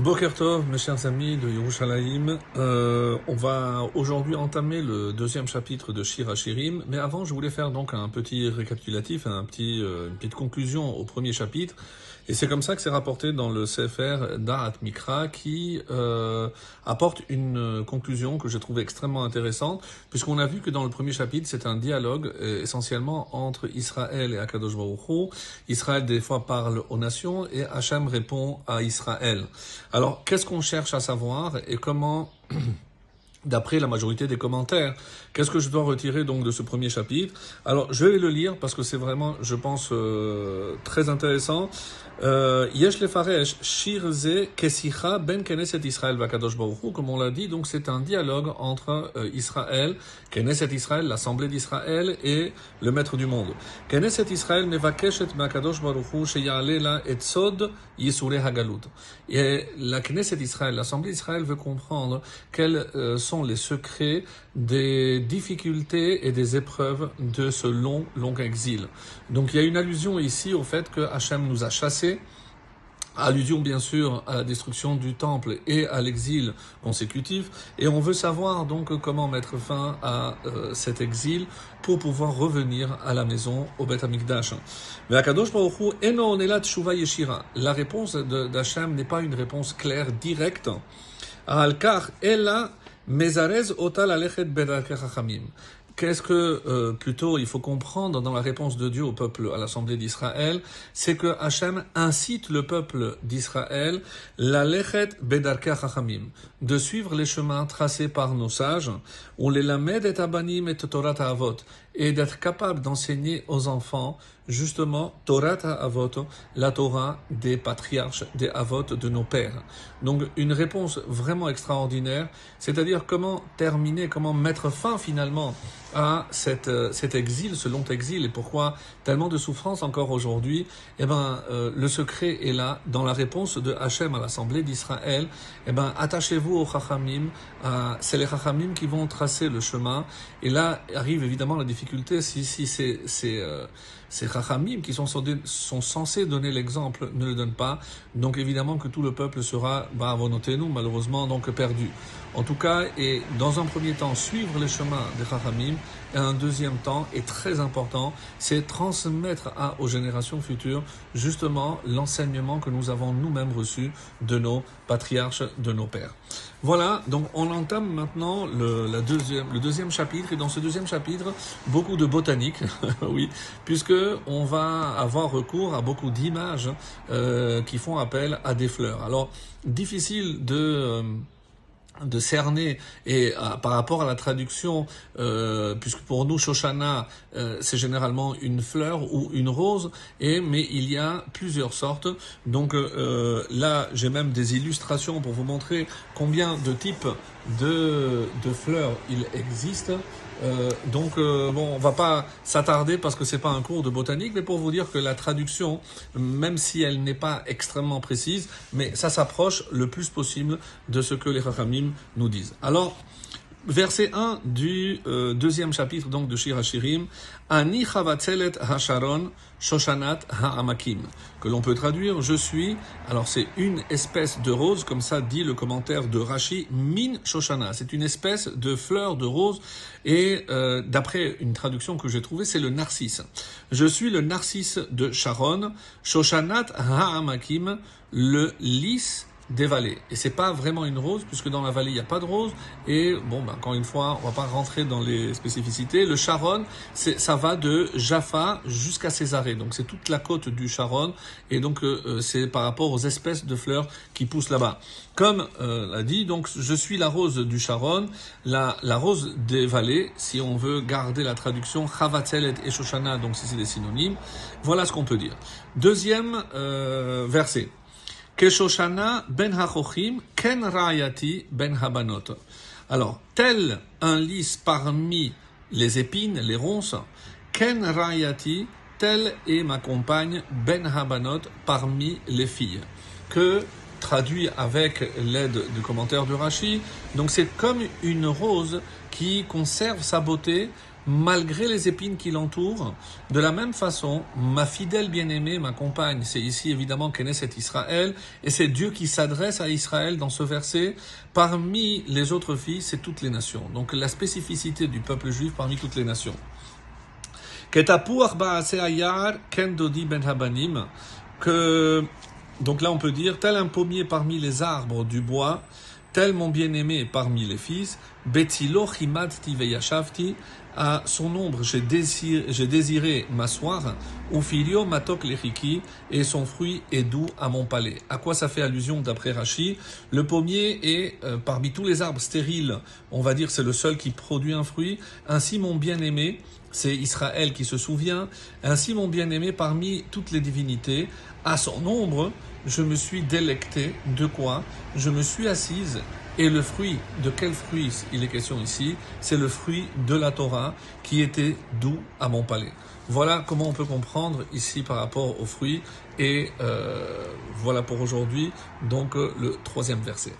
Bokertov, mes chers amis de Yerushalayim, euh, on va aujourd'hui entamer le deuxième chapitre de Shir Hashirim, mais avant je voulais faire donc un petit récapitulatif, un petit, euh, une petite conclusion au premier chapitre, et c'est comme ça que c'est rapporté dans le Sefer Da'at Mikra qui euh, apporte une conclusion que j'ai trouvée extrêmement intéressante, puisqu'on a vu que dans le premier chapitre c'est un dialogue euh, essentiellement entre Israël et Akadosh Baruch. Israël des fois parle aux nations et Hachem répond à Israël. Alors, qu'est-ce qu'on cherche à savoir et comment, d'après la majorité des commentaires, qu'est-ce que je dois retirer donc de ce premier chapitre? Alors, je vais le lire parce que c'est vraiment, je pense, euh, très intéressant. Euh, Yesh lefaresh shirze kesicha ben Knesset Israël vakadosh baruch comme on l'a dit, donc c'est un dialogue entre euh, Israël, Knesset Israël, l'assemblée d'Israël et le maître du monde. Knesset Israël mevakeshet makadosh baruch hu sheyale la et sod yisure hagalut. Et la Knesset Israël, l'assemblée d'Israël veut comprendre quels euh, sont les secrets des difficultés et des épreuves de ce long, long exil. Donc il y a une allusion ici au fait que Hachem nous a chassés Allusion bien sûr à la destruction du temple et à l'exil consécutif. Et on veut savoir donc comment mettre fin à euh, cet exil pour pouvoir revenir à la maison au Beth Amikdash. La réponse d'Hachem n'est pas une réponse claire, directe. Al-Kar, Ella Mezarez Otal Alechet. Qu'est-ce que euh, plutôt il faut comprendre dans la réponse de Dieu au peuple à l'assemblée d'Israël, c'est que Hachem incite le peuple d'Israël la lechet bedarka de suivre les chemins tracés par nos sages, on les lamed et abanim et Torah avot, et d'être capable d'enseigner aux enfants justement Torah Avot, la Torah des patriarches, des Avot de nos pères. Donc une réponse vraiment extraordinaire, c'est-à-dire comment terminer, comment mettre fin finalement à cette, euh, cet exil, ce long exil, et pourquoi tellement de souffrance encore aujourd'hui, eh ben, euh, le secret est là, dans la réponse de Hachem à l'Assemblée d'Israël, eh ben, attachez-vous aux Chachamim, euh, c'est les Chachamim qui vont tracer le chemin, et là arrive évidemment la difficulté, si, si c'est, c'est, euh, ces Chachamim qui sont, sont censés donner l'exemple ne le donnent pas, donc évidemment que tout le peuple sera, bah, nous malheureusement, donc perdu. En tout cas, et dans un premier temps, suivre les chemins des Chachamim, et un deuxième temps, est très important, c'est transmettre à, aux générations futures justement l'enseignement que nous avons nous-mêmes reçu de nos patriarches, de nos pères. Voilà, donc on entame maintenant le, deuxième, le deuxième chapitre, et dans ce deuxième chapitre, beaucoup de botanique, oui, puisque on va avoir recours à beaucoup d'images euh, qui font appel à des fleurs. Alors, difficile de... Euh, cerner et euh, par rapport à la traduction, puisque pour nous Shoshana c'est généralement une fleur ou une rose, et mais il y a plusieurs sortes. Donc là j'ai même des illustrations pour vous montrer combien de types de fleurs il existe. Euh, donc euh, bon, on va pas s'attarder parce que c'est pas un cours de botanique, mais pour vous dire que la traduction, même si elle n'est pas extrêmement précise, mais ça s'approche le plus possible de ce que les Chachamim nous disent. Alors, verset 1 du euh, deuxième chapitre donc de Shir Hashirim, Ani chavatzelet hasharon shoshanat ha'amakim, que l'on peut traduire je suis, alors c'est une espèce de rose, comme ça dit le commentaire de Rashi, min shoshana, c'est une espèce de fleur de rose, et euh, d'après une traduction que j'ai trouvée, c'est le narcisse. Je suis le narcisse de Sharon, shoshanat ha'amakim, le lys des vallées. Et c'est pas vraiment une rose, puisque dans la vallée, il n'y a pas de rose. Et bon, ben, encore une fois, on va pas rentrer dans les spécificités. Le Charon, ça va de Jaffa jusqu'à Césarée. Donc c'est toute la côte du Charon. Et donc euh, euh, c'est par rapport aux espèces de fleurs qui poussent là-bas. Comme euh, l'a dit, donc je suis la rose du Charon, la, la rose des vallées, si on veut garder la traduction, Chavatzelet et Shoshana, donc c'est des synonymes. Voilà ce qu'on peut dire. Deuxième euh, verset. Keshoshana ben hachochim ken rayati ben habanot. Alors, tel un lys parmi les épines, les ronces, ken rayati, tel est ma compagne ben habanot parmi les filles. Que traduit avec l'aide du commentaire de Rashi, donc c'est comme une rose qui conserve sa beauté malgré les épines qui l'entourent. De la même façon, ma fidèle bien-aimée, ma compagne, c'est ici évidemment Knesset Israël, et c'est Dieu qui s'adresse à Israël dans ce verset. Parmi les autres filles, c'est toutes les nations. Donc la spécificité du peuple juif parmi toutes les nations. Ben que donc là on peut dire tel un pommier parmi les arbres du bois tel mon bien-aimé parmi les fils, à son ombre j'ai désiré, désiré m'asseoir, filio matok et son fruit est doux à mon palais. À quoi ça fait allusion d'après Rachi? Le pommier est, euh, parmi tous les arbres stériles, on va dire c'est le seul qui produit un fruit, ainsi mon bien-aimé, c'est Israël qui se souvient, ainsi mon bien-aimé parmi toutes les divinités, à son ombre, je me suis délecté de quoi? Je me suis assise et le fruit, de quel fruit il est question ici? C'est le fruit de la Torah qui était doux à mon palais. Voilà comment on peut comprendre ici par rapport aux fruits. Et euh, voilà pour aujourd'hui, donc le troisième verset.